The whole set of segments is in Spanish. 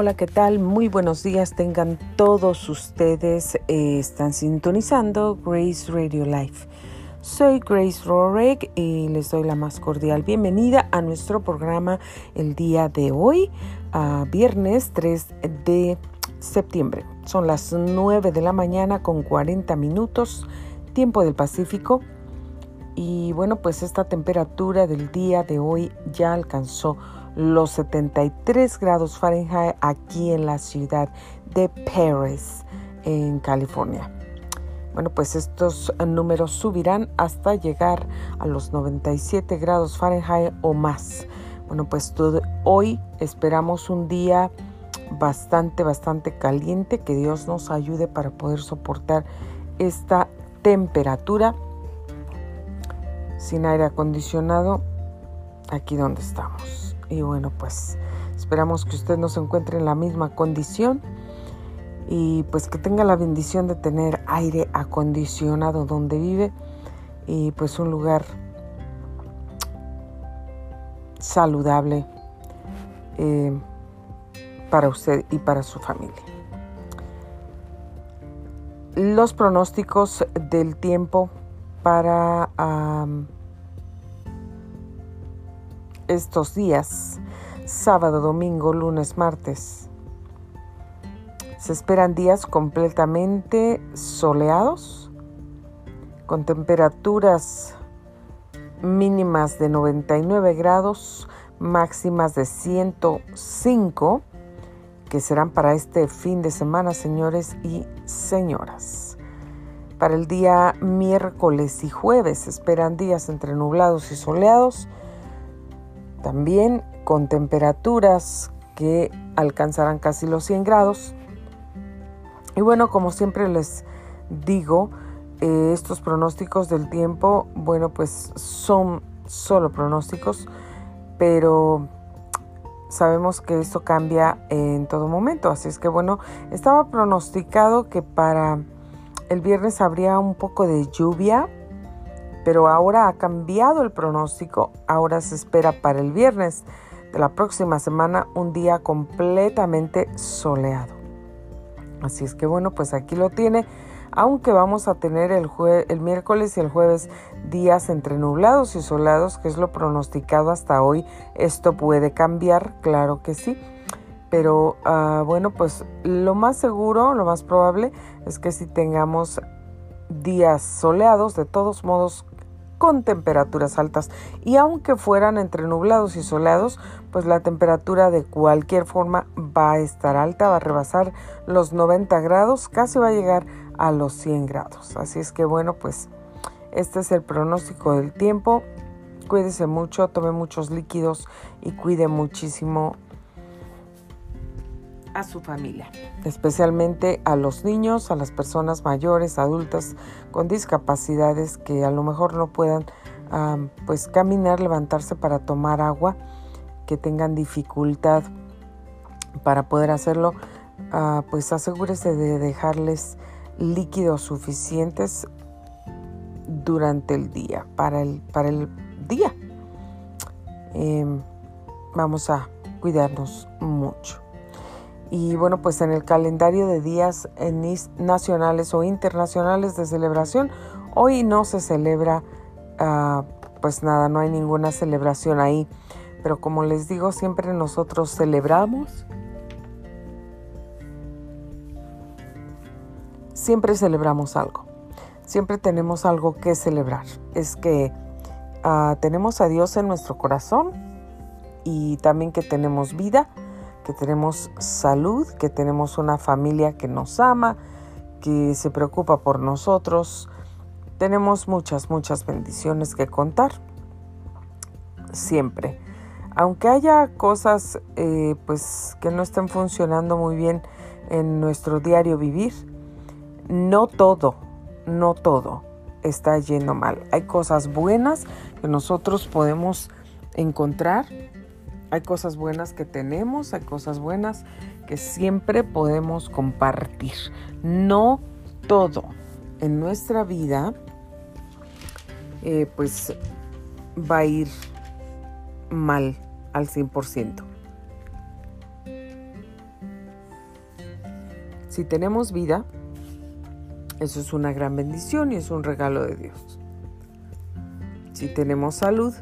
Hola, ¿qué tal? Muy buenos días. Tengan todos ustedes. Eh, están sintonizando Grace Radio Life. Soy Grace Rorek y les doy la más cordial bienvenida a nuestro programa el día de hoy, viernes 3 de septiembre. Son las 9 de la mañana con 40 minutos, tiempo del Pacífico. Y bueno, pues esta temperatura del día de hoy ya alcanzó los 73 grados Fahrenheit aquí en la ciudad de Paris, en California. Bueno, pues estos números subirán hasta llegar a los 97 grados Fahrenheit o más. Bueno, pues hoy esperamos un día bastante, bastante caliente. Que Dios nos ayude para poder soportar esta temperatura sin aire acondicionado aquí donde estamos. Y bueno, pues esperamos que usted no se encuentre en la misma condición y pues que tenga la bendición de tener aire acondicionado donde vive y pues un lugar saludable eh, para usted y para su familia. Los pronósticos del tiempo para estos días, sábado, domingo, lunes, martes. Se esperan días completamente soleados, con temperaturas mínimas de 99 grados, máximas de 105, que serán para este fin de semana, señores y señoras. Para el día miércoles y jueves se esperan días entre nublados y soleados, también con temperaturas que alcanzarán casi los 100 grados. Y bueno, como siempre les digo, eh, estos pronósticos del tiempo, bueno, pues son solo pronósticos, pero sabemos que esto cambia en todo momento. Así es que bueno, estaba pronosticado que para el viernes habría un poco de lluvia pero ahora ha cambiado el pronóstico. Ahora se espera para el viernes de la próxima semana un día completamente soleado. Así es que bueno, pues aquí lo tiene. Aunque vamos a tener el, miércoles y el jueves días entre nublados y soleados, que es lo pronosticado hasta hoy, esto puede cambiar, claro que sí. Pero ah, bueno, pues lo más seguro, lo más probable es que si tengamos días soleados, de todos modos con temperaturas altas y aunque fueran entre nublados y soleados, pues la temperatura de cualquier forma va a estar alta, va a rebasar los 90 grados, casi va a llegar a los 100 grados. Así es que bueno, pues este es el pronóstico del tiempo. Cuídese mucho, tome muchos líquidos y cuide muchísimo a su familia, especialmente a los niños, a las personas mayores, adultas con discapacidades que a lo mejor no puedan pues caminar, levantarse para tomar agua, que tengan dificultad para poder hacerlo, ah, pues asegúrese de dejarles líquidos suficientes durante el día, para el, para el día. Em, vamos a cuidarnos mucho. Y bueno, pues en el calendario de días nacionales o internacionales de celebración, hoy no se celebra, ah, pues nada, no hay ninguna celebración ahí. Pero como les digo, siempre nosotros celebramos. Siempre celebramos algo. Siempre tenemos algo que celebrar. Es que ah, tenemos a Dios en nuestro corazón y también que tenemos vida que tenemos salud, que tenemos una familia que nos ama, que se preocupa por nosotros. Tenemos muchas, muchas bendiciones que contar. Siempre. Aunque haya cosas eh, pues que no estén funcionando muy bien en nuestro diario vivir, no todo, no todo está yendo mal. Hay cosas buenas que nosotros podemos encontrar hay cosas buenas que tenemos, hay cosas buenas que siempre podemos compartir. No todo en nuestra vida eh, pues va a ir mal al 100%. Si tenemos vida, eso es una gran bendición y es un regalo de Dios. Si tenemos salud,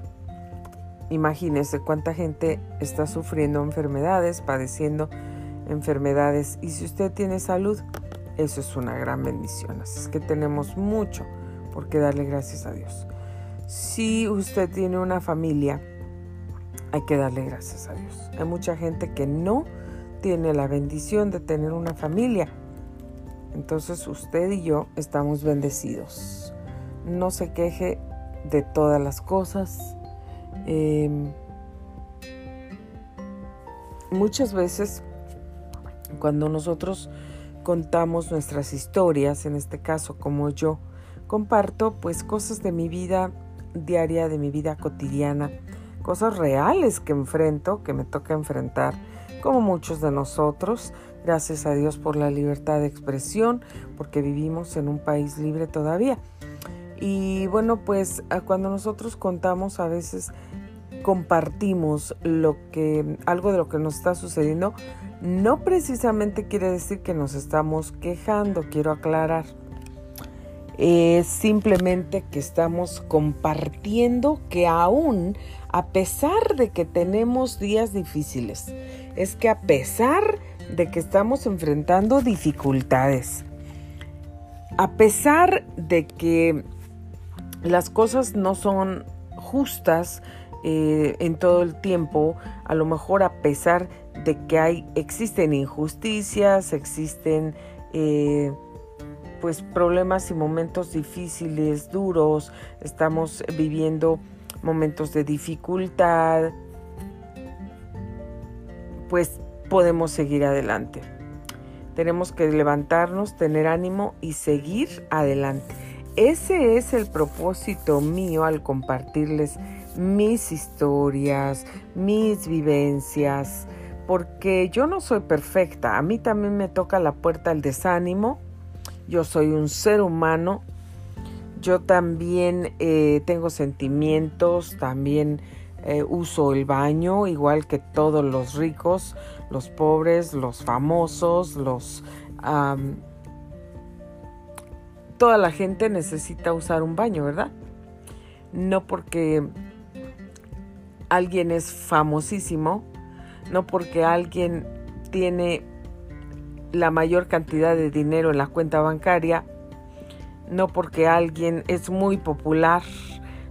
imagínese cuánta gente está sufriendo enfermedades, padeciendo enfermedades. Y si usted tiene salud, eso es una gran bendición. Así es que tenemos mucho por qué darle gracias a Dios. Si usted tiene una familia, hay que darle gracias a Dios. Hay mucha gente que no tiene la bendición de tener una familia. Entonces usted y yo estamos bendecidos. No se queje de todas las cosas. Em, muchas veces cuando nosotros contamos nuestras historias, en este caso como yo comparto, pues cosas de mi vida diaria, de mi vida cotidiana, cosas reales que enfrento, que me toca enfrentar, como muchos de nosotros. Gracias a Dios por la libertad de expresión, porque vivimos en un país libre todavía. Y bueno, pues cuando nosotros contamos a veces compartimos lo que algo de lo que nos está sucediendo, no precisamente quiere decir que nos estamos quejando, quiero aclarar. Es simplemente que estamos compartiendo que aún a pesar de que tenemos días difíciles, es que a pesar de que estamos enfrentando dificultades, a pesar de que las cosas no son justas eh, en todo el tiempo, a lo mejor a pesar de que hay, existen injusticias, existen eh, pues problemas y momentos difíciles, duros, estamos viviendo momentos de dificultad, pues podemos seguir adelante. Tenemos que levantarnos, tener ánimo y seguir adelante. Ese es el propósito mío al compartirles mis historias, mis vivencias, porque yo no soy perfecta. A mí también me toca la puerta el desánimo. Yo soy un ser humano. Yo también eh, tengo sentimientos, también eh, uso el baño, igual que todos los ricos, los pobres, los famosos, los... toda la gente necesita usar un baño, ¿verdad? No porque alguien es famosísimo, no porque alguien tiene la mayor cantidad de dinero en la cuenta bancaria, no porque alguien es muy popular,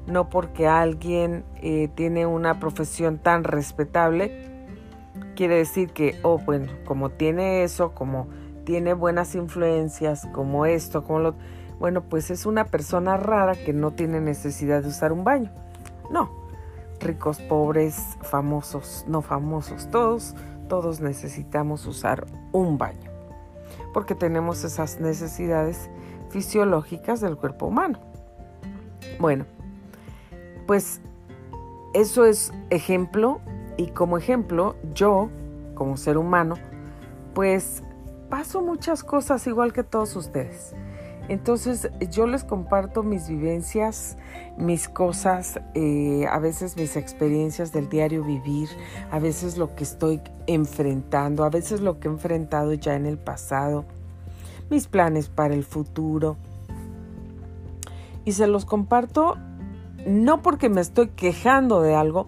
no porque alguien eh, tiene una profesión tan respetable, quiere decir que, oh, bueno, como tiene eso, como tiene buenas influencias, como esto, como lo... Bueno, pues es una persona rara que no tiene necesidad de usar un baño. No, ricos, pobres, famosos, no famosos, todos, todos necesitamos usar un baño, porque tenemos esas necesidades fisiológicas del cuerpo humano. Bueno, pues eso es ejemplo y como ejemplo yo, como ser humano, pues paso muchas cosas igual que todos ustedes. Entonces yo les comparto mis vivencias, mis cosas, eh, a veces mis experiencias del diario vivir, a veces lo que estoy enfrentando, a veces lo que he enfrentado ya en el pasado, mis planes para el futuro. Y se los comparto no porque me estoy quejando de algo,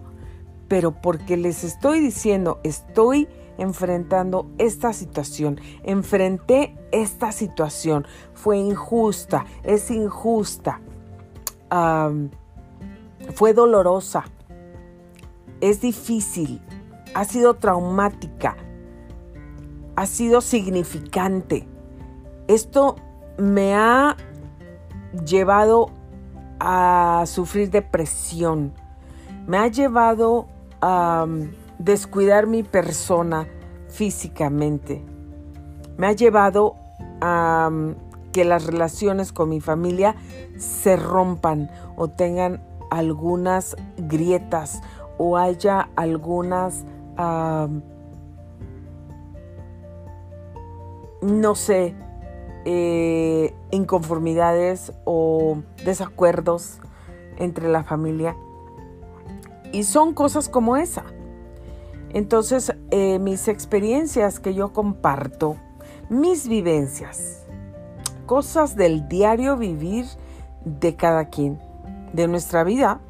pero porque les estoy diciendo, estoy enfrentando esta situación, enfrenté esta situación, fue injusta, es injusta, fue dolorosa, es difícil, ha sido traumática, ha sido significante. Esto me ha llevado a sufrir depresión, me ha llevado a descuidar mi persona físicamente. Me ha llevado a mm, que las relaciones con mi familia se rompan o tengan algunas grietas o haya algunas, no sé, eh, inconformidades o desacuerdos entre la familia. Y son cosas como esa. Entonces, eh, mis experiencias que yo comparto, mis vivencias, cosas del diario vivir de cada quien, de nuestra vida.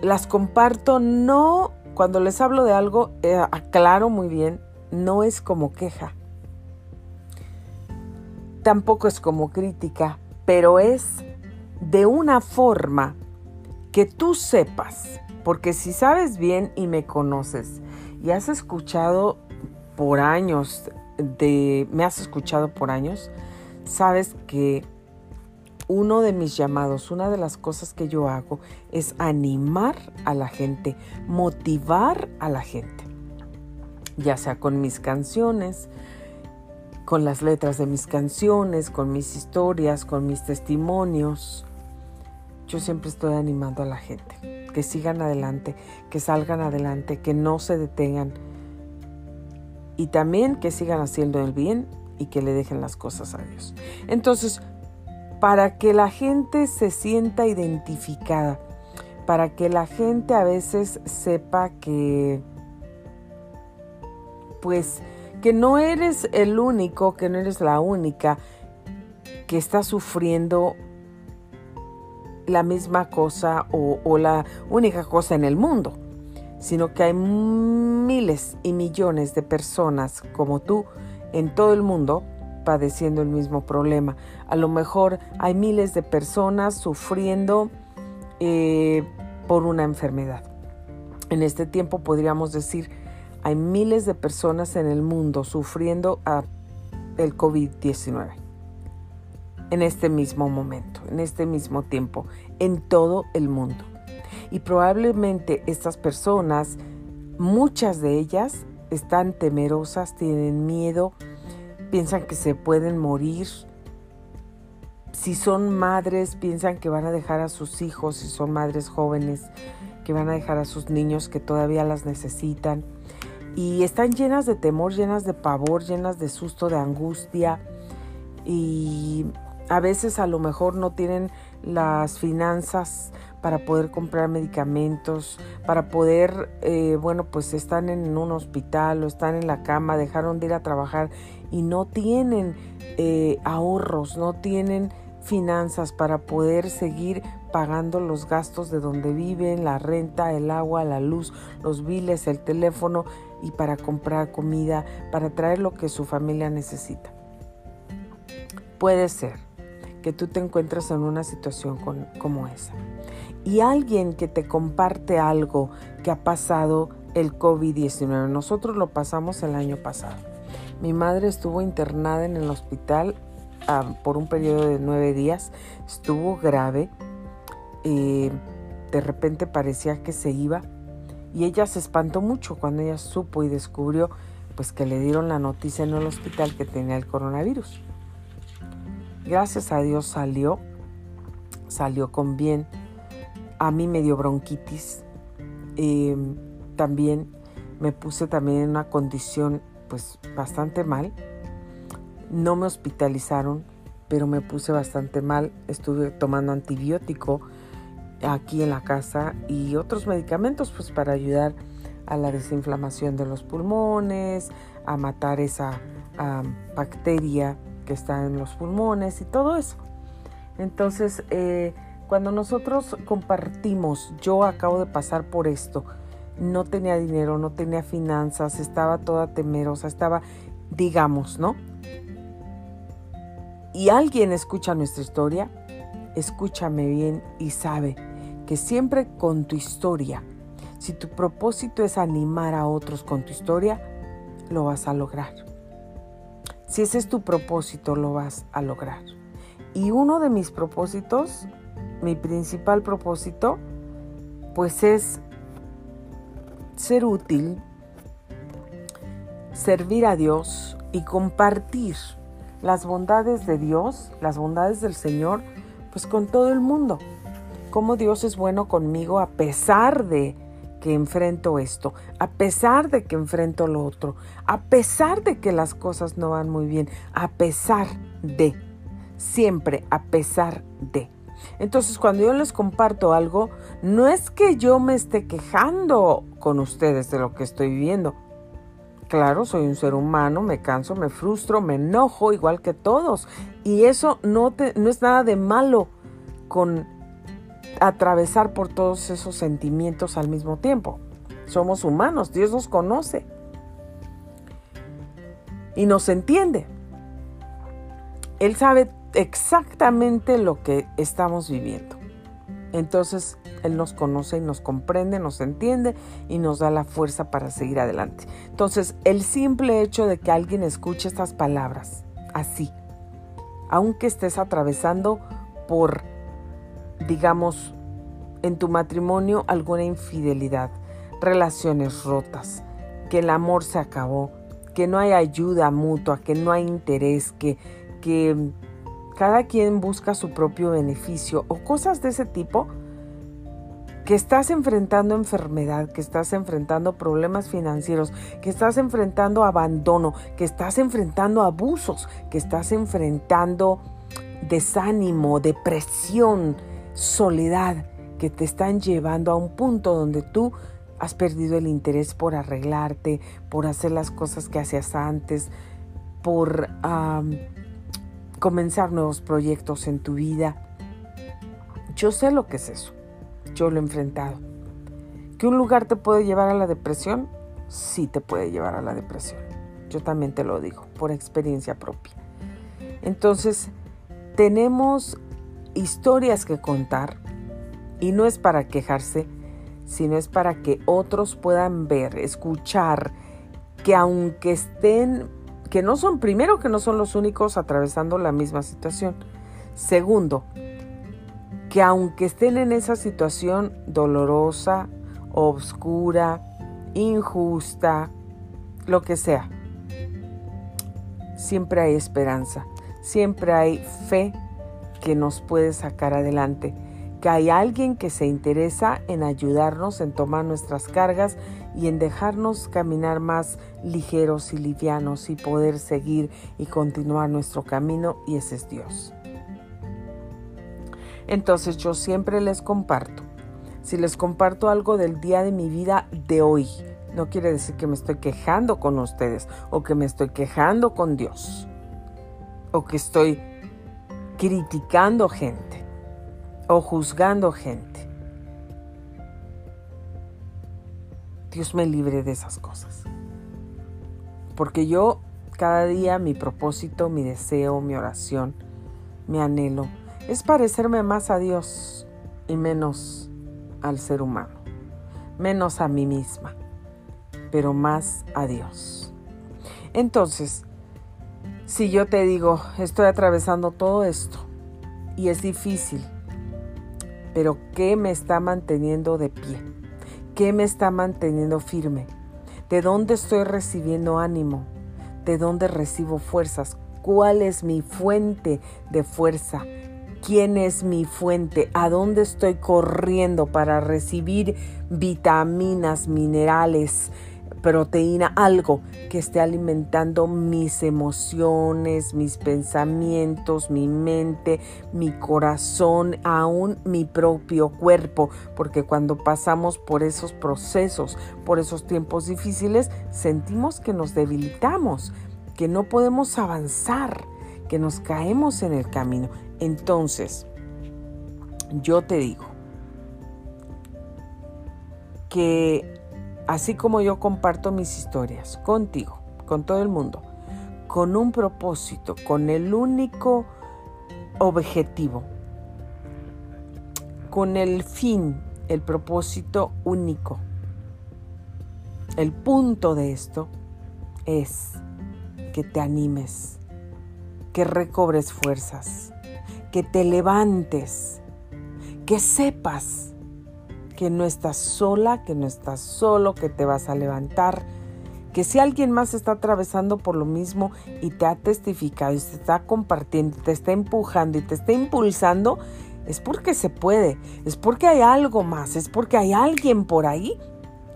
Las comparto no, cuando les hablo de algo, eh, aclaro muy bien, no es como queja. Tampoco es como crítica, pero es de una forma que tú sepas, porque si sabes bien y me conoces y has escuchado por años me has escuchado por años, sabes que uno de mis llamados, una de las cosas que yo hago es animar a la gente, motivar a la gente, ya sea con mis canciones, con las letras de mis canciones, con mis historias, con mis testimonios. Yo siempre estoy animando a la gente, que sigan adelante, que salgan adelante, que no se detengan y también que sigan haciendo el bien y que le dejen las cosas a Dios. Entonces, para que la gente se sienta identificada, para que la gente a veces sepa que, pues, que no eres el único, que no eres la única que está sufriendo la misma cosa o, la única cosa en el mundo, sino que hay miles y millones de personas como tú en todo el mundo padeciendo el mismo problema. A lo mejor hay miles de personas sufriendo eh, por una enfermedad. En este tiempo podríamos decir, hay miles de personas en el mundo sufriendo el COVID-19. En este mismo momento, en este mismo tiempo, en todo el mundo. Y probablemente estas personas, muchas de ellas, están temerosas, tienen miedo, piensan que se pueden morir. Si son madres, piensan que van a dejar a sus hijos, si son madres jóvenes, que van a dejar a sus niños que todavía las necesitan. Y están llenas de temor, llenas de pavor, llenas de susto, de angustia. Y a veces a lo mejor no tienen las finanzas para poder comprar medicamentos, para poder, eh, bueno, pues están en un hospital o están en la cama, dejaron de ir a trabajar y no tienen eh, ahorros, no tienen finanzas para poder seguir pagando los gastos de donde viven, la renta, el agua, la luz, los biles, el teléfono y para comprar comida, para traer lo que su familia necesita. Puede ser que tú te encuentres en una situación como esa y alguien que te comparte algo que ha pasado el COVID-19. Nosotros lo pasamos el año pasado. Mi madre estuvo internada en el hospital ah, por un periodo de nueve días. Estuvo grave. Eh, de repente parecía que se iba. Y ella se espantó mucho cuando ella supo y descubrió pues que le dieron la noticia en el hospital que tenía el coronavirus. Gracias a Dios salió, salió con bien a mí me dio bronquitis. Em, también me puse también en una condición pues bastante mal. No me hospitalizaron, pero me puse bastante mal. Estuve tomando antibiótico aquí en la casa y otros medicamentos pues para ayudar a la desinflamación de los pulmones, a matar esa bacteria que está en los pulmones y todo eso. Entonces, eh, cuando nosotros compartimos, yo acabo de pasar por esto, no tenía dinero, no tenía finanzas, estaba toda temerosa, estaba, digamos, ¿no? Y alguien escucha nuestra historia, escúchame bien y sabe que siempre con tu historia, si tu propósito es animar a otros con tu historia, lo vas a lograr. Si ese es tu propósito, lo vas a lograr. Y uno de mis propósitos mi principal propósito pues es ser útil, servir a Dios y compartir las bondades de Dios, las bondades del Señor, pues con todo el mundo. Cómo Dios es bueno conmigo a pesar de que enfrento esto, a pesar de que enfrento lo otro, a pesar de que las cosas no van muy bien, a pesar de, siempre a pesar de. Entonces, cuando yo les comparto algo, no es que yo me esté quejando con ustedes de lo que estoy viviendo. Claro, soy un ser humano, me canso, me frustro, me enojo igual que todos. Y eso no, te, no es nada de malo con atravesar por todos esos sentimientos al mismo tiempo. Somos humanos, Dios nos conoce y nos entiende. Él sabe exactamente lo que estamos viviendo. Entonces, Él nos conoce y nos comprende, nos entiende y nos da la fuerza para seguir adelante. Entonces, el simple hecho de que alguien escuche estas palabras así, aunque estés atravesando por, digamos, en tu matrimonio alguna infidelidad, relaciones rotas, que el amor se acabó, que no hay ayuda mutua, que no hay interés, que, que cada quien busca su propio beneficio o cosas de ese tipo, que estás enfrentando enfermedad, que estás enfrentando problemas financieros, que estás enfrentando abandono, que estás enfrentando abusos, que estás enfrentando desánimo, depresión, soledad, que te están llevando a un punto donde tú has perdido el interés por arreglarte, por hacer las cosas que hacías antes, por comenzar nuevos proyectos en tu vida. Yo sé lo que es eso. Yo lo he enfrentado. ¿Que un lugar te puede llevar a la depresión? Sí te puede llevar a la depresión. Yo también te lo digo, por experiencia propia. Entonces, tenemos historias que contar y no es para quejarse, sino es para que otros puedan ver, escuchar, que aunque estén, que no son, primero que no son los únicos atravesando la misma situación. Segundo, que aunque estén en esa situación dolorosa, obscura, injusta, lo que sea, siempre hay esperanza, siempre hay fe que nos puede sacar adelante que hay alguien que se interesa en ayudarnos, en tomar nuestras cargas y en dejarnos caminar más ligeros y livianos y poder seguir y continuar nuestro camino y ese es Dios. Entonces yo siempre les comparto. Si les comparto algo del día de mi vida de hoy, no quiere decir que me estoy quejando con ustedes o que me estoy quejando con Dios o que estoy criticando gente o juzgando gente. Dios me libre de esas cosas. Porque yo cada día mi propósito, mi deseo, mi oración, mi anhelo es parecerme más a Dios y menos al ser humano, menos a mí misma, pero más a Dios. Entonces, si yo te digo, estoy atravesando todo esto y es difícil, pero ¿qué me está manteniendo de pie? ¿Qué me está manteniendo firme? ¿De dónde estoy recibiendo ánimo? ¿De dónde recibo fuerzas? ¿Cuál es mi fuente de fuerza? ¿Quién es mi fuente? ¿A dónde estoy corriendo para recibir vitaminas, minerales, proteína, algo que esté alimentando mis emociones, mis pensamientos, mi mente, mi corazón, aún mi propio cuerpo, porque cuando pasamos por esos procesos, por esos tiempos difíciles, sentimos que nos debilitamos, que no podemos avanzar, que nos caemos en el camino. Entonces, yo te digo que así como yo comparto mis historias contigo, con todo el mundo, con un propósito, con el único objetivo, con el fin, el propósito único. El punto de esto es que te animes, que recobres fuerzas, que te levantes, que sepas que no estás sola, que no estás solo, que te vas a levantar, que si alguien más está atravesando por lo mismo y te ha testificado y te está compartiendo, te está empujando y te está impulsando, es porque se puede, es porque hay algo más, es porque hay alguien por ahí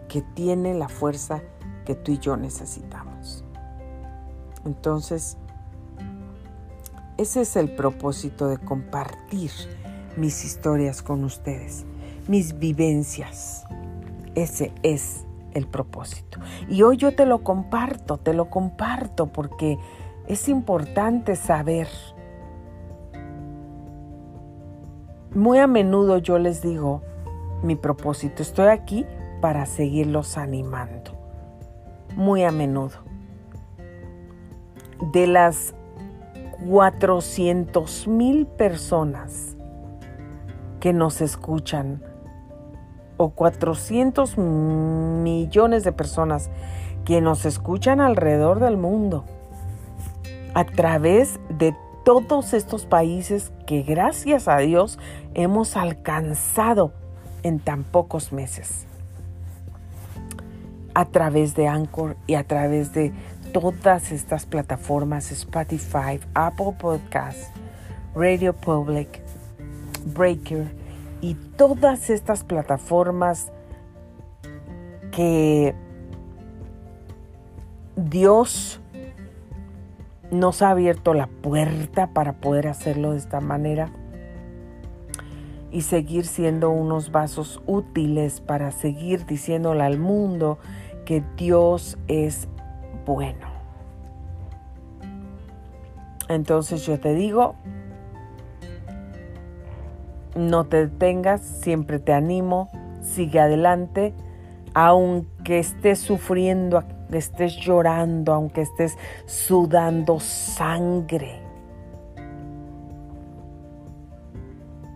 que tiene la fuerza que tú y yo necesitamos. Entonces, ese es el propósito de compartir mis historias con ustedes mis vivencias. Ese es el propósito. Y hoy yo te lo comparto, te lo comparto porque es importante saber. Muy a menudo yo les digo mi propósito, estoy aquí para seguirlos animando. Muy a menudo. De las 400 mil personas que nos escuchan o 400 millones de personas que nos escuchan alrededor del mundo a través de todos estos países que gracias a Dios hemos alcanzado en tan pocos meses. A través de Anchor y a través de todas estas plataformas, Spotify, Apple Podcasts, Radio Public, Breaker y todas estas plataformas que Dios nos ha abierto la puerta para poder hacerlo de esta manera y seguir siendo unos vasos útiles para seguir diciéndole al mundo que Dios es bueno. Entonces yo te digo, no te detengas, siempre te animo, sigue adelante, aunque estés sufriendo, estés llorando, aunque estés sudando sangre.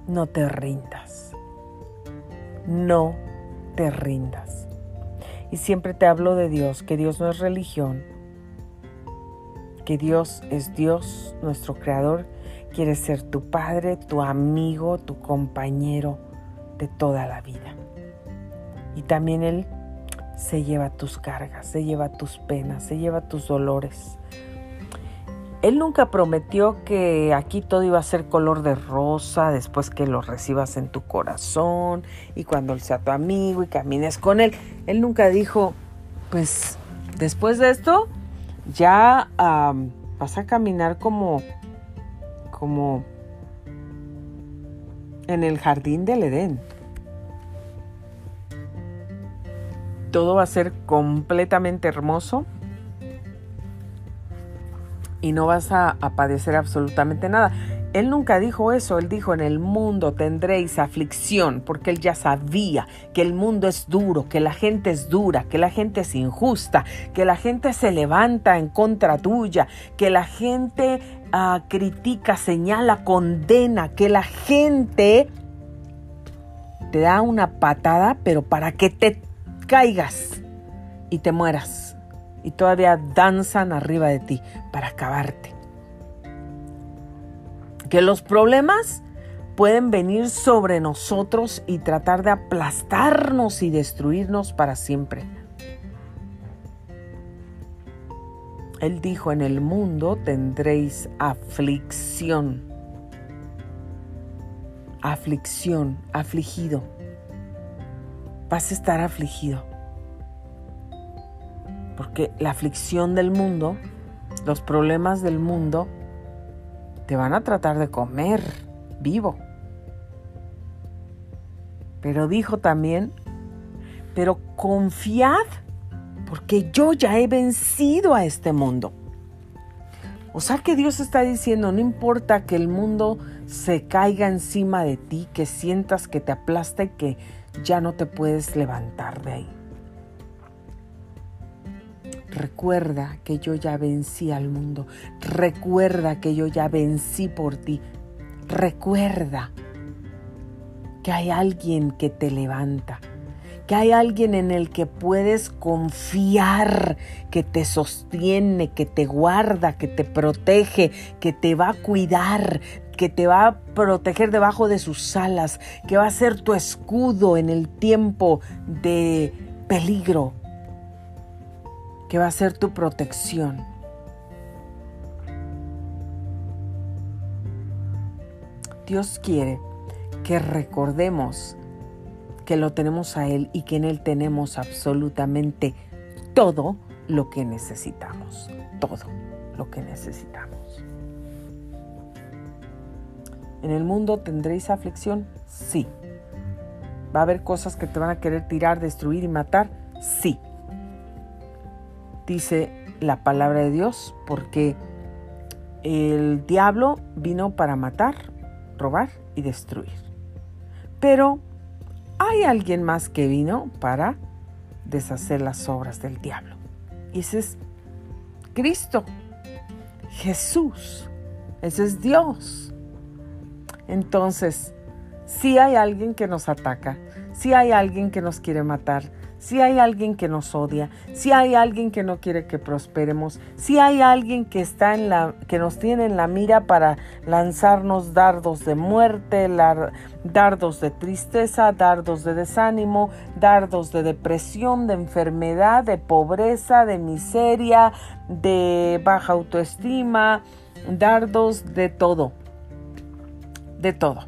No te rindas. No te rindas. Y siempre te hablo de Dios, que Dios no es religión, que Dios es Dios, nuestro Creador, quiere ser tu Padre, tu amigo, tu compañero de toda la vida. Y también Él se lleva tus cargas, se lleva tus penas, se lleva tus dolores. Él nunca prometió que aquí todo iba a ser color de rosa después que lo recibas en tu corazón y cuando Él sea tu amigo y camines con Él. Él nunca dijo, pues después de esto ya vas a caminar como, como en el jardín del Edén. Todo va a ser completamente hermoso y no vas a, padecer absolutamente nada. Él nunca dijo eso, él dijo, en el mundo tendréis aflicción, porque él ya sabía que el mundo es duro, que la gente es dura, que la gente es injusta, que la gente se levanta en contra tuya, que la gente ah, critica, señala, condena, que la gente te da una patada, pero para que te caigas y te mueras. Y todavía danzan arriba de ti para acabarte que los problemas pueden venir sobre nosotros y tratar de aplastarnos y destruirnos para siempre. Él dijo, en el mundo tendréis aflicción. Aflicción, afligido. Vas a estar afligido. Porque la aflicción del mundo, los problemas del mundo, te van a tratar de comer vivo. Pero dijo también, pero confiad, porque yo ya he vencido a este mundo. O sea que Dios está diciendo, no importa que el mundo se caiga encima de ti, que sientas que te aplasta y que ya no te puedes levantar de ahí. Recuerda que yo ya vencí al mundo. Recuerda que yo ya vencí por ti. Recuerda que hay alguien que te levanta, que hay alguien en el que puedes confiar, que te sostiene, que te guarda, que te protege, que te va a cuidar, que te va a proteger debajo de sus alas, que va a ser tu escudo en el tiempo de peligro, que va a ser tu protección. Dios quiere que recordemos que lo tenemos a Él y que en Él tenemos absolutamente todo lo que necesitamos. Todo lo que necesitamos. ¿En el mundo tendréis aflicción? Sí. ¿Va a haber cosas que te van a querer tirar, destruir y matar? Sí dice la palabra de Dios, porque el diablo vino para matar, robar y destruir. Pero hay alguien más que vino para deshacer las obras del diablo. Y ese es Cristo, Jesús, ese es Dios. Entonces, si hay alguien que nos ataca, si hay alguien que nos quiere matar, si hay alguien que nos odia, si hay alguien que no quiere que prosperemos, si hay alguien que está en la que nos tiene en la mira para lanzarnos dardos de muerte, dardos de tristeza, dardos de desánimo, dardos de depresión, de enfermedad, de pobreza, de miseria, de baja autoestima, dardos de todo. De todo.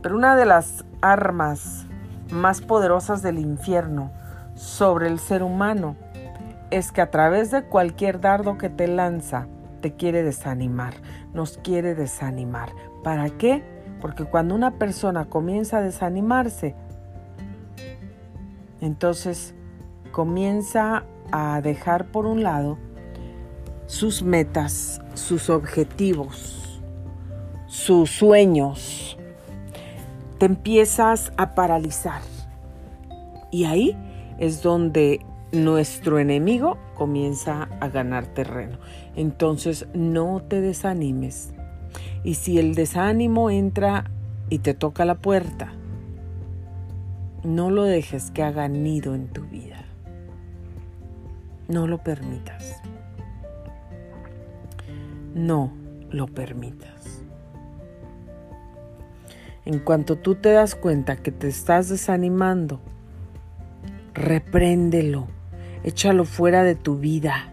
Pero una de las armas más poderosas del infierno sobre el ser humano es que a través de cualquier dardo que te lanza, te quiere desanimar, nos quiere desanimar. ¿Para qué? Porque cuando una persona comienza a desanimarse, entonces comienza a dejar por un lado sus metas, sus objetivos, sus sueños, te empiezas a paralizar. Y ahí es donde nuestro enemigo comienza a ganar terreno. Entonces no te desanimes. Y si el desánimo entra y te toca la puerta, no lo dejes que haga nido en tu vida. No lo permitas. No lo permitas. En cuanto tú te das cuenta que te estás desanimando, repréndelo, échalo fuera de tu vida.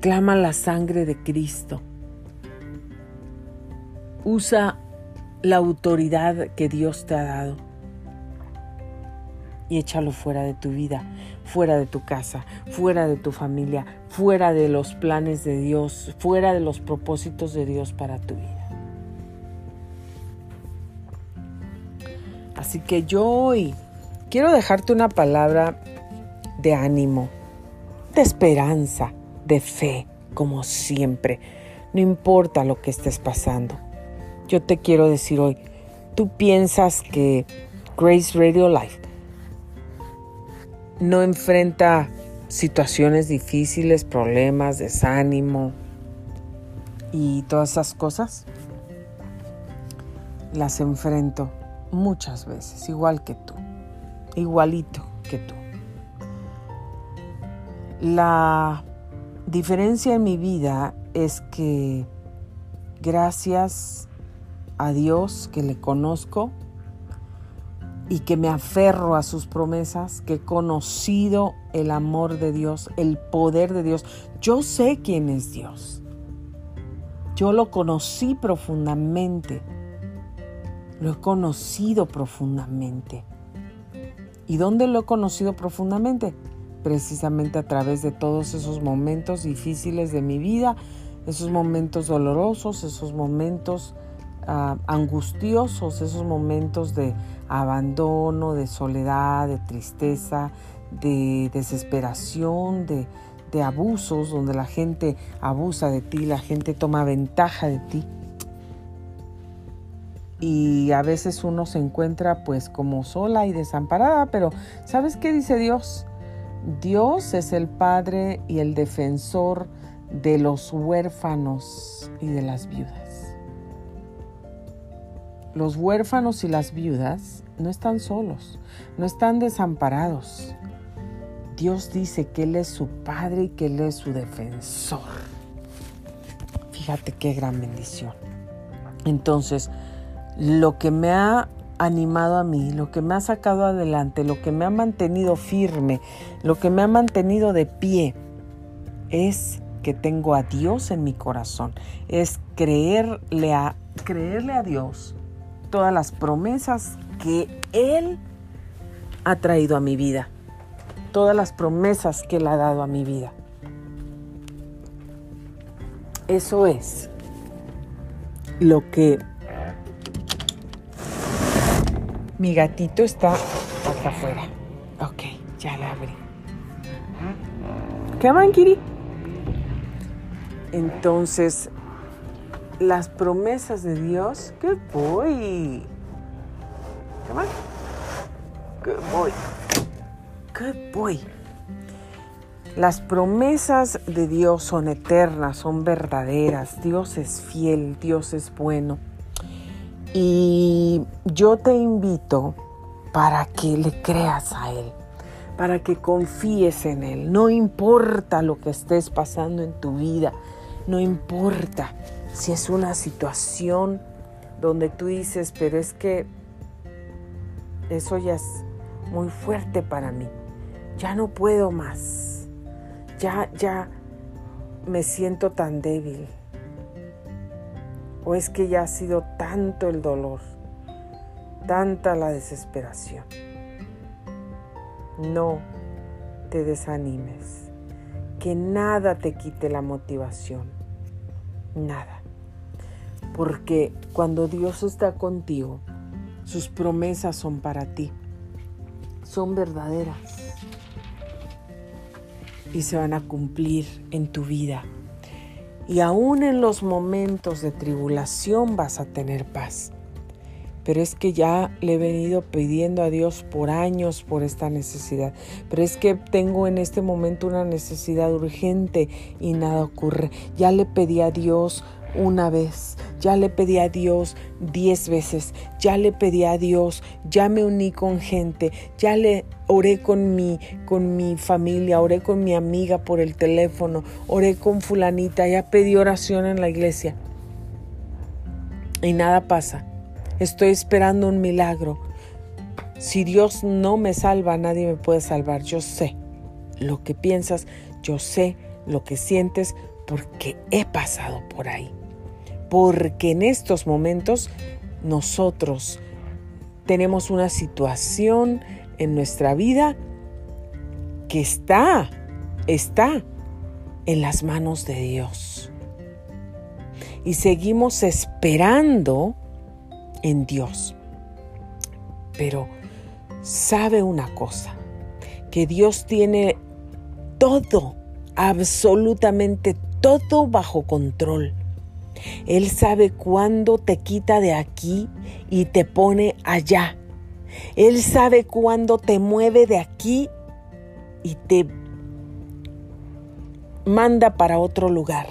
Clama la sangre de Cristo. Usa la autoridad que Dios te ha dado y échalo fuera de tu vida, fuera de tu casa, fuera de tu familia, fuera de los planes de Dios, fuera de los propósitos de Dios para tu vida. Así que yo hoy quiero dejarte una palabra de ánimo, de esperanza, de fe, como siempre. No importa lo que estés pasando. Yo te quiero decir hoy, tú piensas que Grace Radio Life no enfrenta situaciones difíciles, problemas, desánimo y todas esas cosas. Las enfrento muchas veces, igual que tú, igualito que tú. La diferencia en mi vida es que gracias a Dios que le conozco y que me aferro a sus promesas, que he conocido el amor de Dios, el poder de Dios. Yo sé quién es Dios. Yo lo conocí profundamente lo he conocido profundamente. ¿Y dónde lo he conocido profundamente? Precisamente a través de todos esos momentos difíciles de mi vida, esos momentos dolorosos, esos momentos ah, angustiosos, esos momentos de abandono, de soledad, de tristeza, de desesperación, de, de abusos, donde la gente abusa de ti, la gente toma ventaja de ti y a veces uno se encuentra pues como sola y desamparada, pero ¿sabes qué dice Dios? Dios es el Padre y el defensor de los huérfanos y de las viudas. Los huérfanos y las viudas no están solos, no están desamparados. Dios dice que Él es su Padre y que Él es su defensor. Fíjate qué gran bendición. Entonces, lo que me ha animado a mí, lo que me ha sacado adelante, lo que me ha mantenido firme, lo que me ha mantenido de pie, es que tengo a Dios en mi corazón, es creerle a, creerle a Dios todas las promesas que Él ha traído a mi vida, todas las promesas que Él ha dado a mi vida. Eso es lo que Mi gatito está acá afuera. Ok, ya la abrí. Come on, Kitty. Entonces, las promesas de Dios, good boy. Come on. Good boy. Good boy. Las promesas de Dios son eternas, son verdaderas. Dios es fiel, Dios es bueno. Y yo te invito para que le creas a Él, para que confíes en Él. No importa lo que estés pasando en tu vida, no importa si es una situación donde tú dices, pero es que eso ya es muy fuerte para mí, ya no puedo más ya, ya me siento tan débil. O es que ya ha sido tanto el dolor, tanta la desesperación. No te desanimes, que nada te quite la motivación, nada. Porque cuando Dios está contigo, sus promesas son para ti, son verdaderas y se van a cumplir en tu vida. Y aún en los momentos de tribulación vas a tener paz. Pero es que ya le he venido pidiendo a Dios por años por esta necesidad. Pero es que tengo en este momento una necesidad urgente y nada ocurre. Ya le pedí a Dios una vez, ya le pedí a Dios diez veces, ya le pedí a Dios, ya me uní con gente, ya le oré con mi, con mi familia, oré con mi amiga por el teléfono, oré con fulanita, ya pedí oración en la iglesia. Y nada pasa. Estoy esperando un milagro. Si Dios no me salva, nadie me puede salvar. Yo sé lo que piensas, yo sé lo que sientes, porque he pasado por ahí porque en estos momentos nosotros tenemos una situación en nuestra vida que está, está en las manos de Dios. Y seguimos esperando en Dios. Pero sabe una cosa, que Dios tiene todo, absolutamente todo bajo control. Él sabe cuándo te quita de aquí y te pone allá. Él sabe cuándo te mueve de aquí y te manda para otro lugar.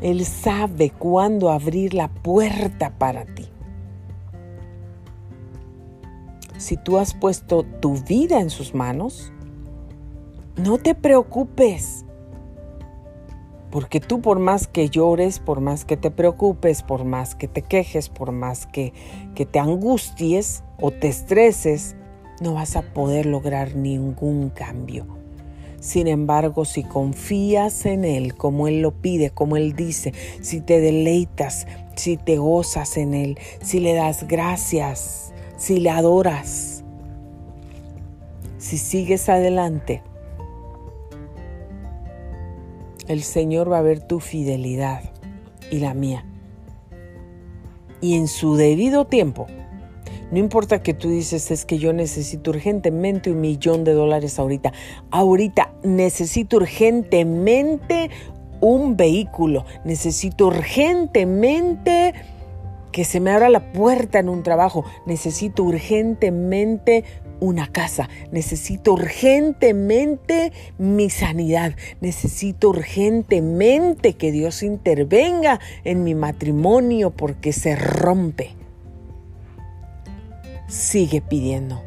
Él sabe cuándo abrir la puerta para ti. Si tú has puesto tu vida en sus manos, no te preocupes. Porque tú por más que llores, por más que te preocupes, por más que te quejes, por más que, que te angusties o te estreses, no vas a poder lograr ningún cambio. Sin embargo, si confías en Él como Él lo pide, como Él dice, si te deleitas, si te gozas en Él, si le das gracias, si le adoras, si sigues adelante, el Señor va a ver tu fidelidad y la mía. Y en su debido tiempo, no importa que tú dices, es que yo necesito urgentemente un millón de dólares ahorita. Ahorita necesito urgentemente un vehículo. Necesito urgentemente que se me abra la puerta en un trabajo. Necesito urgentemente una casa, necesito urgentemente mi sanidad, necesito urgentemente que Dios intervenga en mi matrimonio porque se rompe. Sigue pidiendo.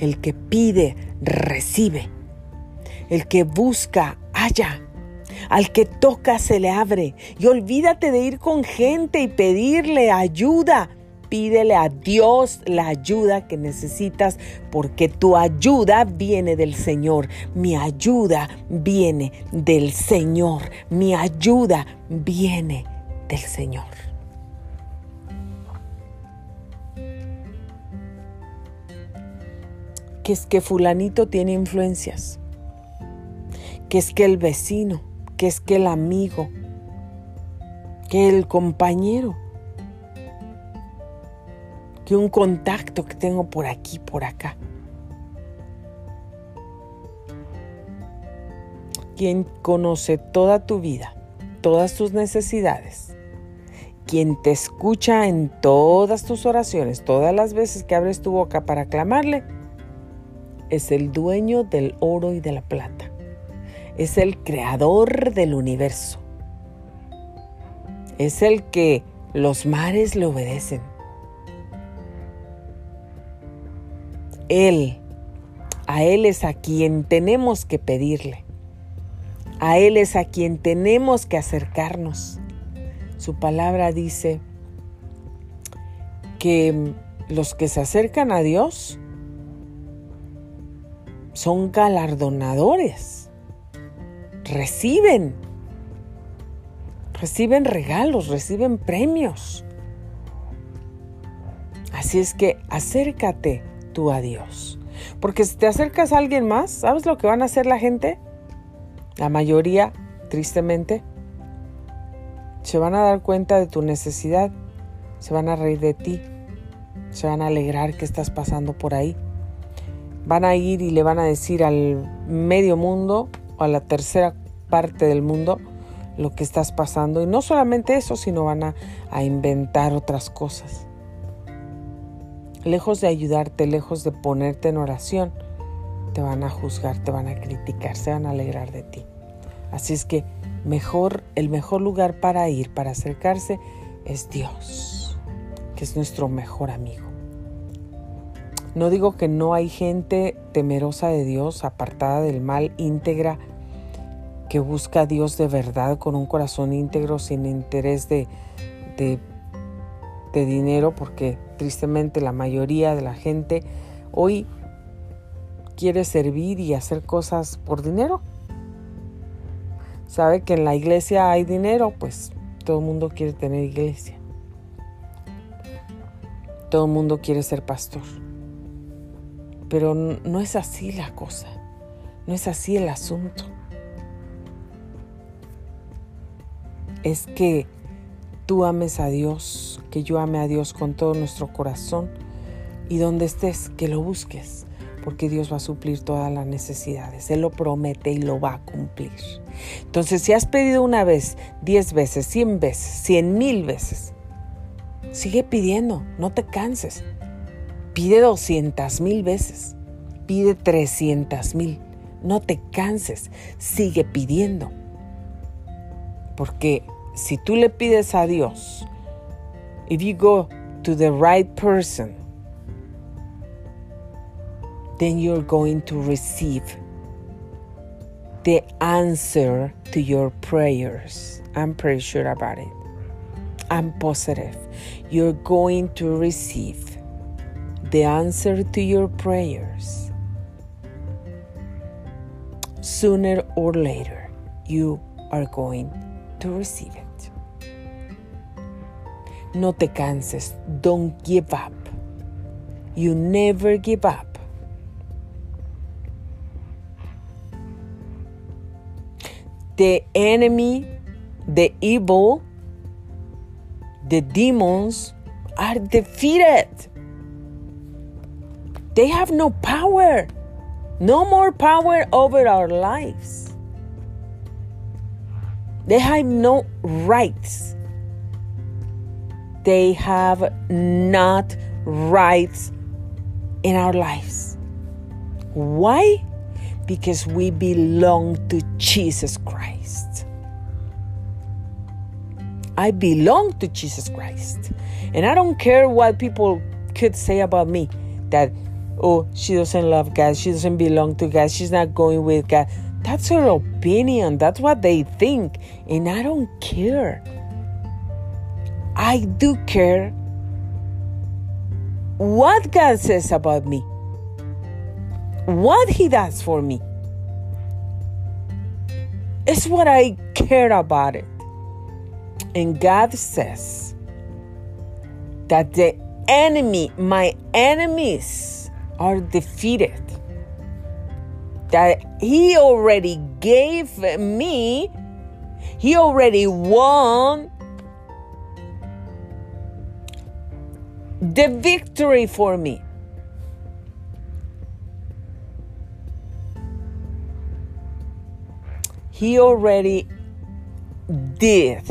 El que pide, recibe. El que busca, halla. Al que toca, se le abre. Y olvídate de ir con gente y pedirle ayuda pídele a Dios la ayuda que necesitas porque tu ayuda viene del Señor. Mi ayuda viene del Señor. Mi ayuda viene del Señor. Que es que fulanito tiene influencias. Que es que el vecino, que es que el amigo, que el compañero que un contacto que tengo por aquí, por acá. quien conoce toda tu vida, todas tus necesidades, quien te escucha en todas tus oraciones, todas las veces que abres tu boca para clamarle, es el dueño del oro y de la plata. Es el creador del universo. Es el que los mares le obedecen. Él, a Él es a quien tenemos que pedirle. A Él es a quien tenemos que acercarnos. Su palabra dice que los que se acercan a Dios son galardonadores, reciben, reciben regalos, reciben premios. Así es que acércate tú a Dios. Porque si te acercas a alguien más, ¿sabes lo que van a hacer la gente? La mayoría, tristemente, se van a dar cuenta de tu necesidad, se van a reír de ti, se van a alegrar que estás pasando por ahí van a ir y le van a decir al medio mundo o a la tercera parte del mundo lo que estás pasando. Y no solamente eso, sino van a, inventar otras cosas. Lejos de ayudarte, lejos de ponerte en oración, te van a juzgar, te van a criticar, se van a alegrar de ti. Así es que mejor, el mejor lugar para ir, para acercarse, es Dios, que es nuestro mejor amigo. No digo que no hay gente temerosa de Dios, apartada del mal, íntegra, que busca a Dios de verdad con un corazón íntegro, sin interés de, de, dinero, porque tristemente la mayoría de la gente hoy quiere servir y hacer cosas por dinero. Sabe que en la iglesia hay dinero, pues todo el mundo quiere tener iglesia. Todo el mundo quiere ser pastor. Pero no es así la cosa, no es así el asunto. Es que tú ames a Dios, que yo ame a Dios con todo nuestro corazón y donde estés, que lo busques, porque Dios va a suplir todas las necesidades. Él lo promete y lo va a cumplir. Entonces, si has pedido una vez, diez veces, cien veces, cien mil veces, sigue pidiendo, no te canses. Pide 200 mil veces, pide 300 mil. No te canses, sigue pidiendo. Porque si tú le pides a Dios, if you go to the right person, then you're going to receive the answer to your prayers. I'm pretty sure about it. I'm positive. You're going to receive the answer to your prayers. Sooner or later, you are going to receive it. No te canses. Don't give up. You never give up. The enemy, the evil, the demons are defeated. They have no power, no more power over our lives. They have no rights. They have not rights in our lives. Why? Because we belong to Jesus Christ. I belong to Jesus Christ. And I don't care what people could say about me that oh, she doesn't love God, she doesn't belong to God, she's not going with God. That's her opinion, that's what they think, and I don't care. I do care what God says about me, what He does for me. It's what I care about it. And God says that the enemy, my enemies, are defeated. That He already gave me, He already won the victory for me. He already did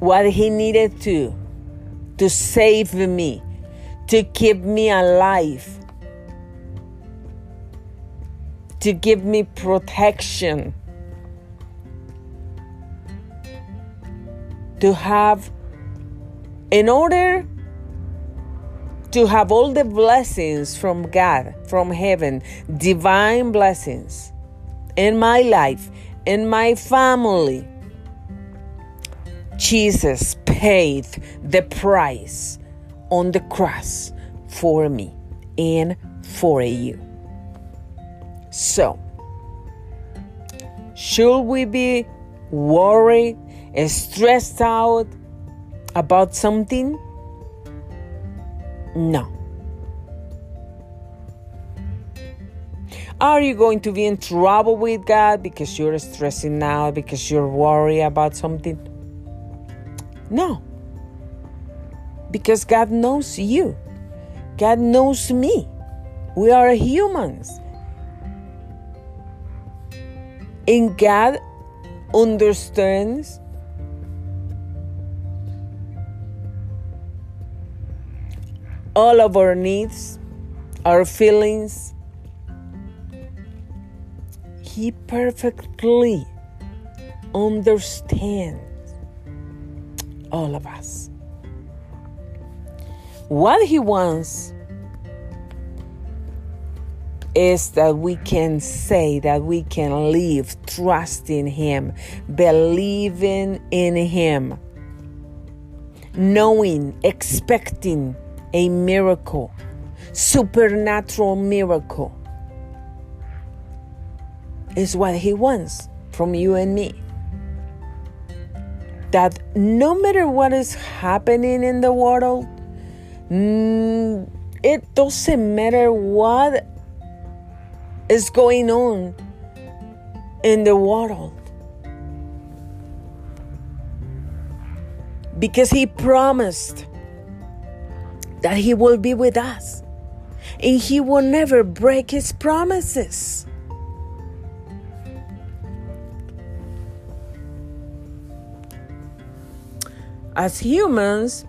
what He needed to to save me, to keep me alive, to give me protection, to have, in order to have all the blessings from God, from heaven, divine blessings in my life, in my family. Jesus paid the price on the cross for me and for you. So, should we be worried, stressed out about something? No. Are you going to be in trouble with God because you're stressing out, because you're worried about something? No. Because God knows you, God knows me. We are humans. And God understands all of our needs, our feelings. He perfectly understands all of us. What He wants is that we can say that we can live trusting Him, believing in Him, knowing, expecting a miracle, supernatural miracle, is what He wants from you and me. That no matter what is happening in the world, mm, it doesn't matter what is going on in the world. Because he promised that he will be with us and he will never break his promises. As humans,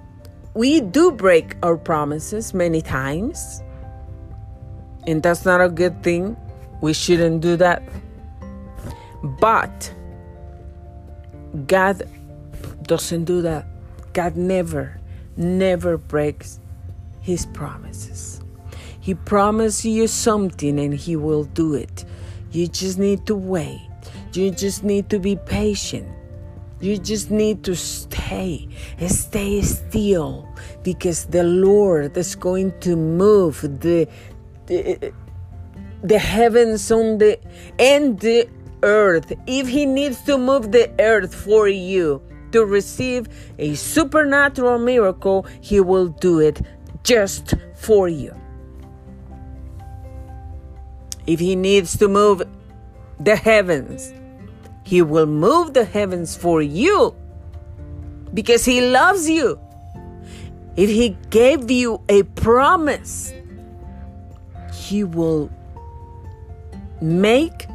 we do break our promises many times, and that's not a good thing. We shouldn't do that. But God doesn't do that. God never, never breaks his promises. He promised you something and he will do it. You just need to wait. You just need to be patient. You just need to stay, stay still, because the Lord is going to move the, the the heavens on the and the earth if he needs to move the earth for you to receive a supernatural miracle he will do it just for you if he needs to move the heavens he will move the heavens for you because he loves you if he gave you a promise he will make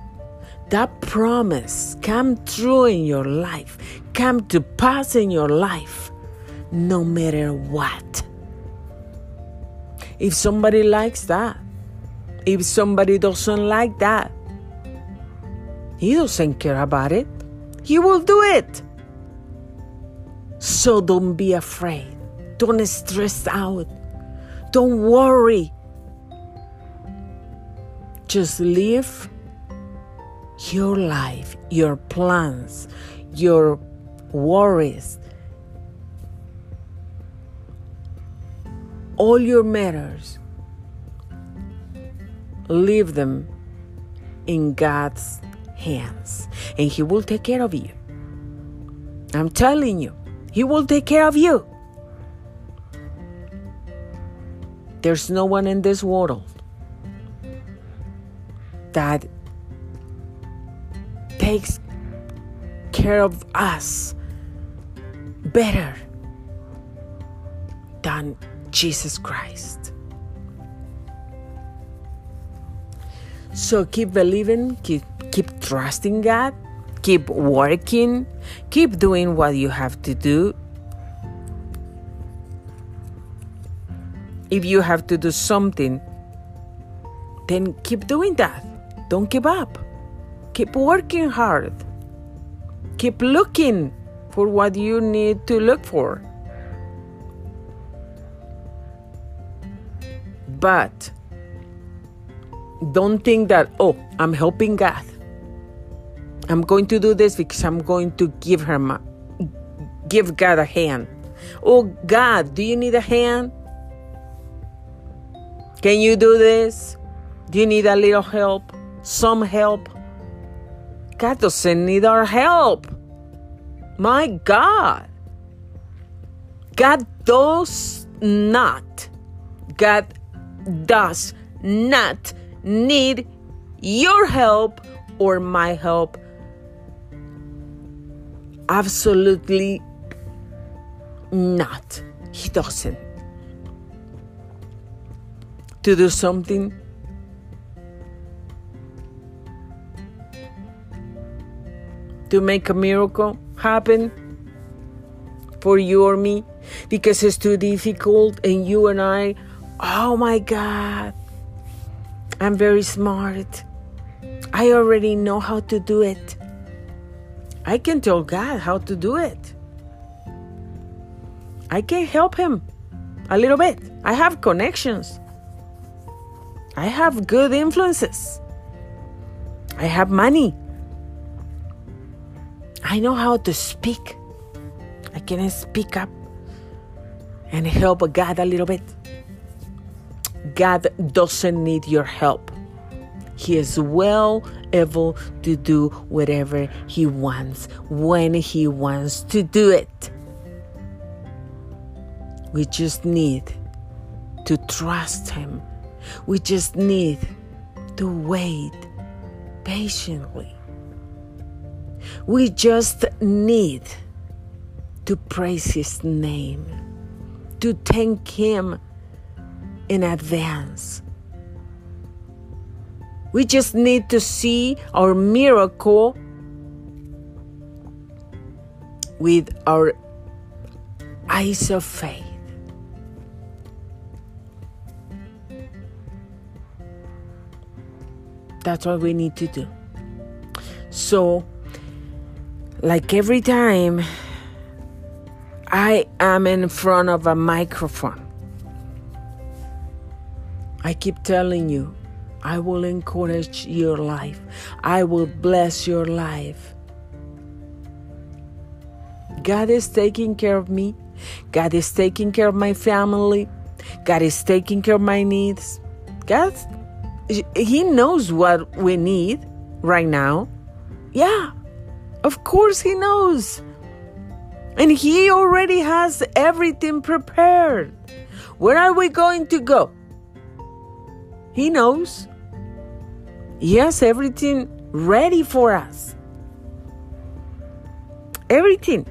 that promise come true in your life, come to pass in your life, no matter what. If somebody likes that, if somebody doesn't like that, he doesn't care about it. He will do it. So don't be afraid. Don't stress out. Don't worry. Just live your life, your plans, your worries, all your matters. Leave them in God's hands, and He will take care of you. I'm telling you, He will take care of you. There's no one in this world that takes care of us better than Jesus Christ. So keep believing, keep, keep trusting God, keep working, keep doing what you have to do. If you have to do something, then keep doing that. Don't give up. Keep working hard. Keep looking for what you need to look for. But don't think that, oh, I'm helping God. I'm going to do this because I'm going to give her my, give God a hand. Oh God, do you need a hand? Can you do this? Do you need a little help? Some help? God doesn't need our help. My God. God does not. God does not need your help or my help. Absolutely not. He doesn't. To do something to make a miracle happen for you or me because it's too difficult and you and I, oh my God, I'm very smart. I already know how to do it. I can tell God how to do it. I can help Him a little bit. I have connections. I have good influences. I have money. I know how to speak. I can speak up and help God a little bit. God doesn't need your help. He is well able to do whatever He wants when He wants to do it. We just need to trust Him. We just need to wait patiently. We just need to praise His name, to thank Him in advance. We just need to see our miracle with our eyes of faith. That's what we need to do. So, like every time I am in front of a microphone, I keep telling you, I will encourage your life. I will bless your life. God is taking care of me. God is taking care of my family. God is taking care of my needs. God, He knows what we need right now. Yeah, of course He knows. And He already has everything prepared. Where are we going to go? He knows. He has everything ready for us. Everything.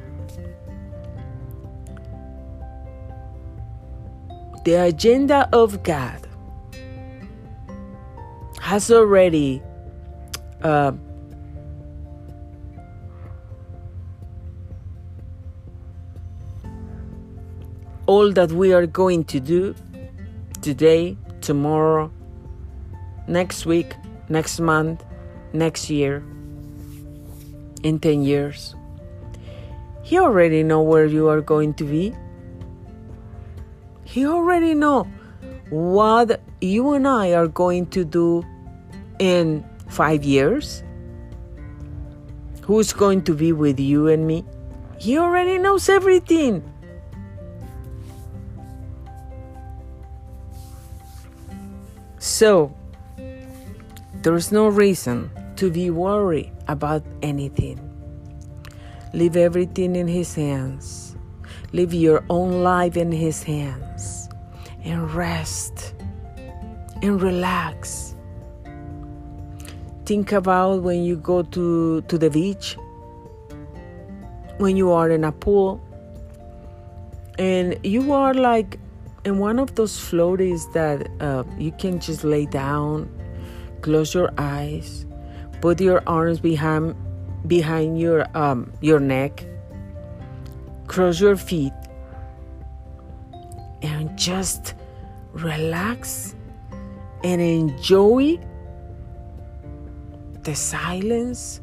The agenda of God has already uh, all that we are going to do today, tomorrow, next week, next month, next year, in 10 years. He already know where you are going to be. He already know what you and I are going to do in 5 years. Who's going to be with you and me? He already knows everything. So, there's no reason to be worried about anything. Leave everything in His hands. Leave your own life in His hands. And rest. And relax. Think about when you go to, to the beach, when you are in a pool, and you are like in one of those floaties that uh, you can just lay down Close your eyes. Put your arms behind behind your um your neck. Cross your feet. And just relax and enjoy the silence,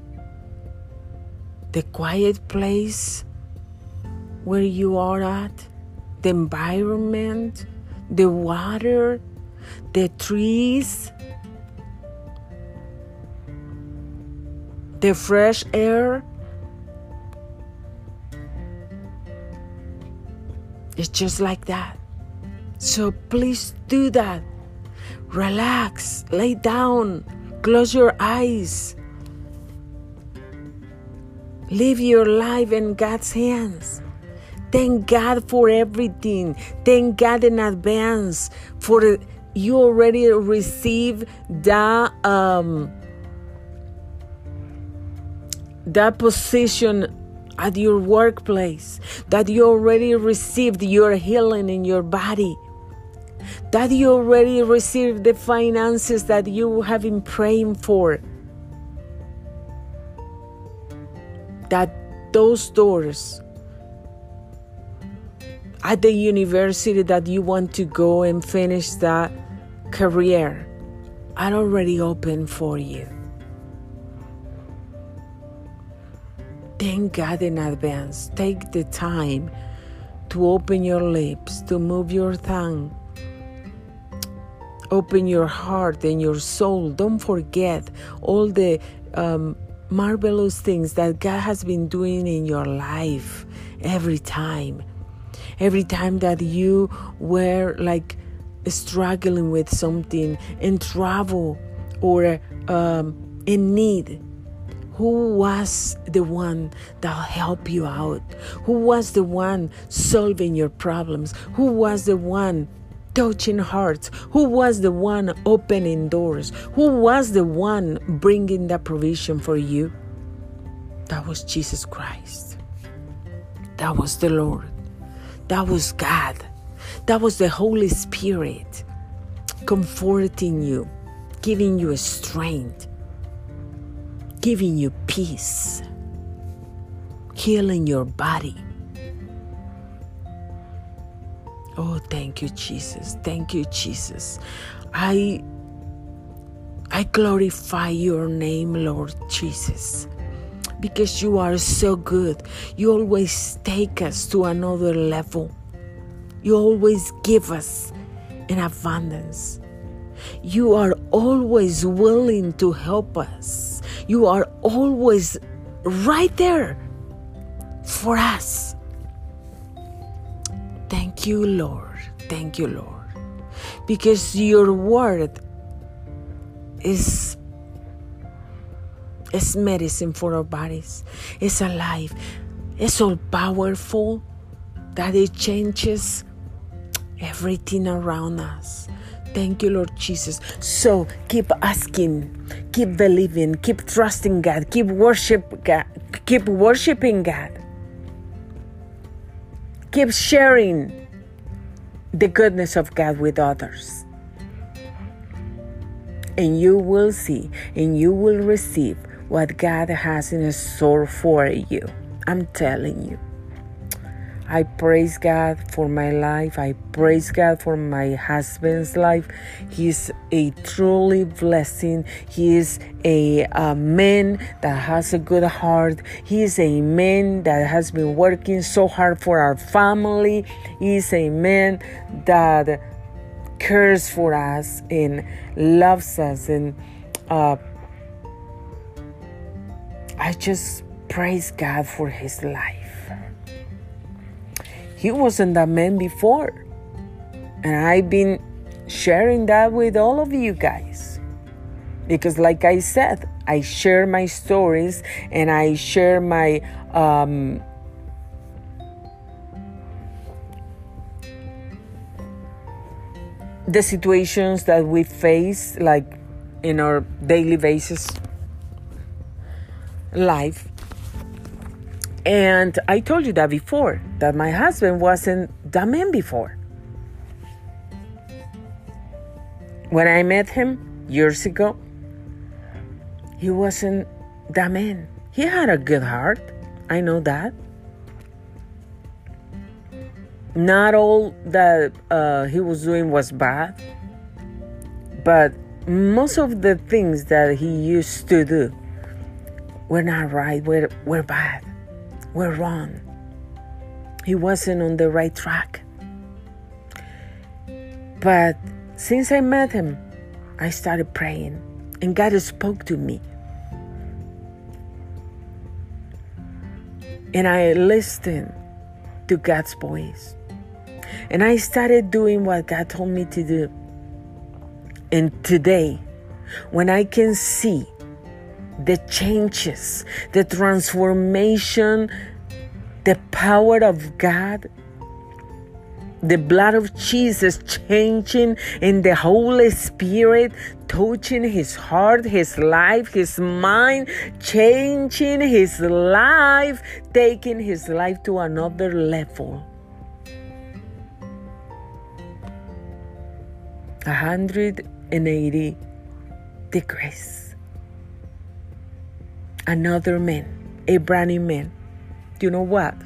the quiet place where you are at, the environment, the water, the trees, the fresh air. It's just like that. So please do that. Relax, lay down, close your eyes. Leave your life in God's hands. Thank God for everything. Thank God in advance for you already receive the um, that position at your workplace, that you already received your healing in your body, that you already received the finances that you have been praying for, that those doors at the university that you want to go and finish that career are already open for you. Thank God in advance. Take the time to open your lips, to move your tongue. Open your heart and your soul. Don't forget all the um, marvelous things that God has been doing in your life every time every time that you were like struggling with something in trouble or um, in need who was the one that helped you out? Who was the one solving your problems? Who was the one touching hearts? Who was the one opening doors? Who was the one bringing that provision for you? That was jesus christ. That was the lord. That was God. That was the Holy Spirit comforting you, giving you strength, giving you peace, healing your body. Oh, thank you, Jesus. Thank you, Jesus. I I glorify your name, Lord Jesus because you are so good. You always take us to another level. You always give us in abundance. You are always willing to help us. You are always right there for us. Thank you, Lord. Thank you, Lord. Because your word is it's medicine for our bodies. It's alive. It's so powerful that it changes everything around us. Thank you, Lord Jesus. So keep asking, keep believing, keep trusting God, keep worship God, keep worshiping God. Keep sharing the goodness of God with others. And you will see and you will receive what God has in store for you. I'm telling you. I praise God for my life. I praise God for my husband's life. He's a truly blessing. He is a, a, man that has a good heart. He is a man that has been working so hard for our family. He is a man that cares for us and loves us and uh, I just praise God for his life. He wasn't that man before. And I've been sharing that with all of you guys. Because, like I said, I share my stories and I share my um, the situations that we face, like in our daily basis life. And I told you that before, that my husband wasn't that man before. When I met him years ago, he wasn't that man. He had a good heart. I know that. Not all that uh, he was doing was bad, but most of the things that he used to do were not right, were, were bad, were wrong. He wasn't on the right track. But since I met him, I started praying, and God spoke to me. And I listened to God's voice. And I started doing what God told me to do. And today, when I can see the changes, the transformation, the power of God, the blood of Jesus changing in the Holy Spirit, touching his heart, his life, his mind, changing his life, taking his life to another level. A 180 degrees. Another man, a brand new man. You know what?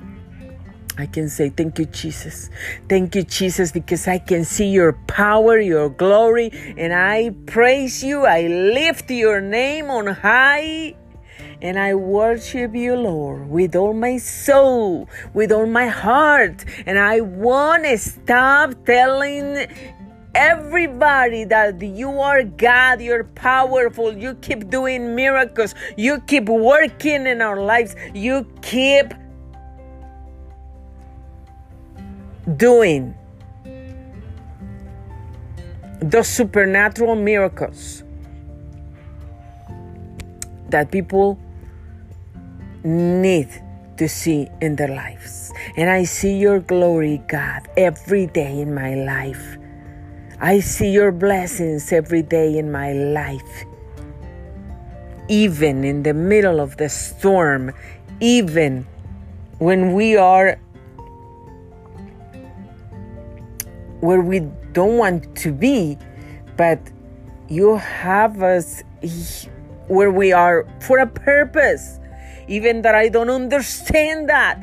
I can say, Thank you, Jesus. Thank you, Jesus, because I can see your power, your glory, and I praise you. I lift your name on high. And I worship you, Lord, with all my soul, with all my heart. And I won't stop telling everybody that you are God, you're powerful, you keep doing miracles, you keep working in our lives, you keep doing those supernatural miracles that people need to see in their lives. And I see your glory, God, every day in my life. I see your blessings every day in my life. Even in the middle of the storm, even when we are where we don't want to be, but you have us where we are for a purpose, even that I don't understand that.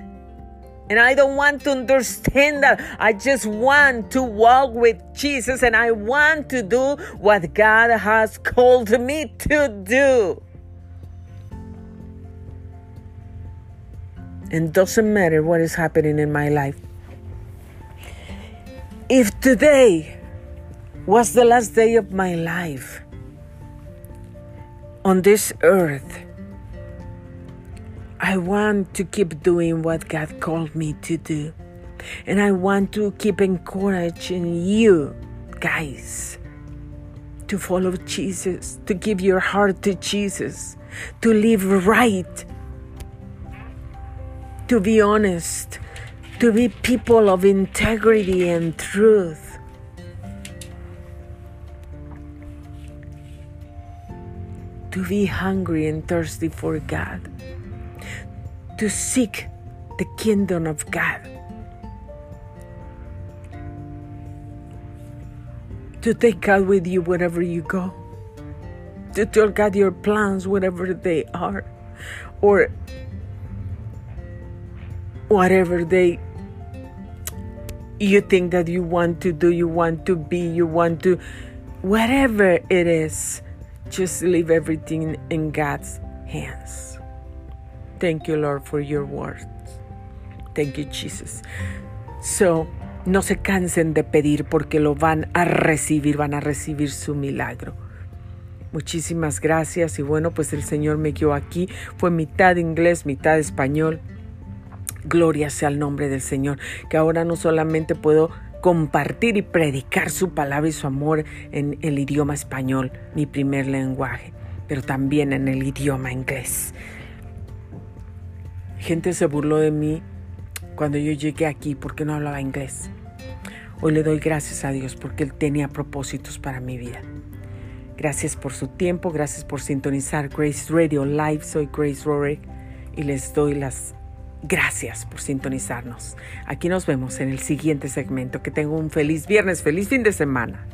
And I don't want to understand that. I just want to walk with Jesus and I want to do what God has called me to do. And doesn't matter what is happening in my life. If today was the last day of my life on this earth, I want to keep doing what God called me to do. And I want to keep encouraging you guys to follow Jesus, to give your heart to Jesus, to live right, to be honest, to be people of integrity and truth. To be hungry and thirsty for God to seek the kingdom of God, to take God with you wherever you go, to tell God your plans, whatever they are, or whatever they you think that you want to do, you want to be, you want to, whatever it is, just leave everything in God's hands. Thank you, Lord, for your words. Thank you, Jesus. So, no se cansen de pedir porque lo van a recibir, van a recibir su milagro. Muchísimas gracias y bueno, pues el Señor me guió aquí. Fue mitad inglés, mitad español. Gloria sea el nombre del Señor, que ahora no solamente puedo compartir y predicar su palabra y su amor en el idioma español, mi primer lenguaje, pero también en el idioma inglés. Gente se burló de mí cuando yo llegué aquí porque no hablaba inglés. Hoy le doy gracias a Dios porque Él tenía propósitos para mi vida. Gracias por su tiempo, gracias por sintonizar Grace Radio Live. Soy Grace Rorick y les doy las gracias por sintonizarnos. Aquí nos vemos en el siguiente segmento. Que tenga un feliz viernes, feliz fin de semana.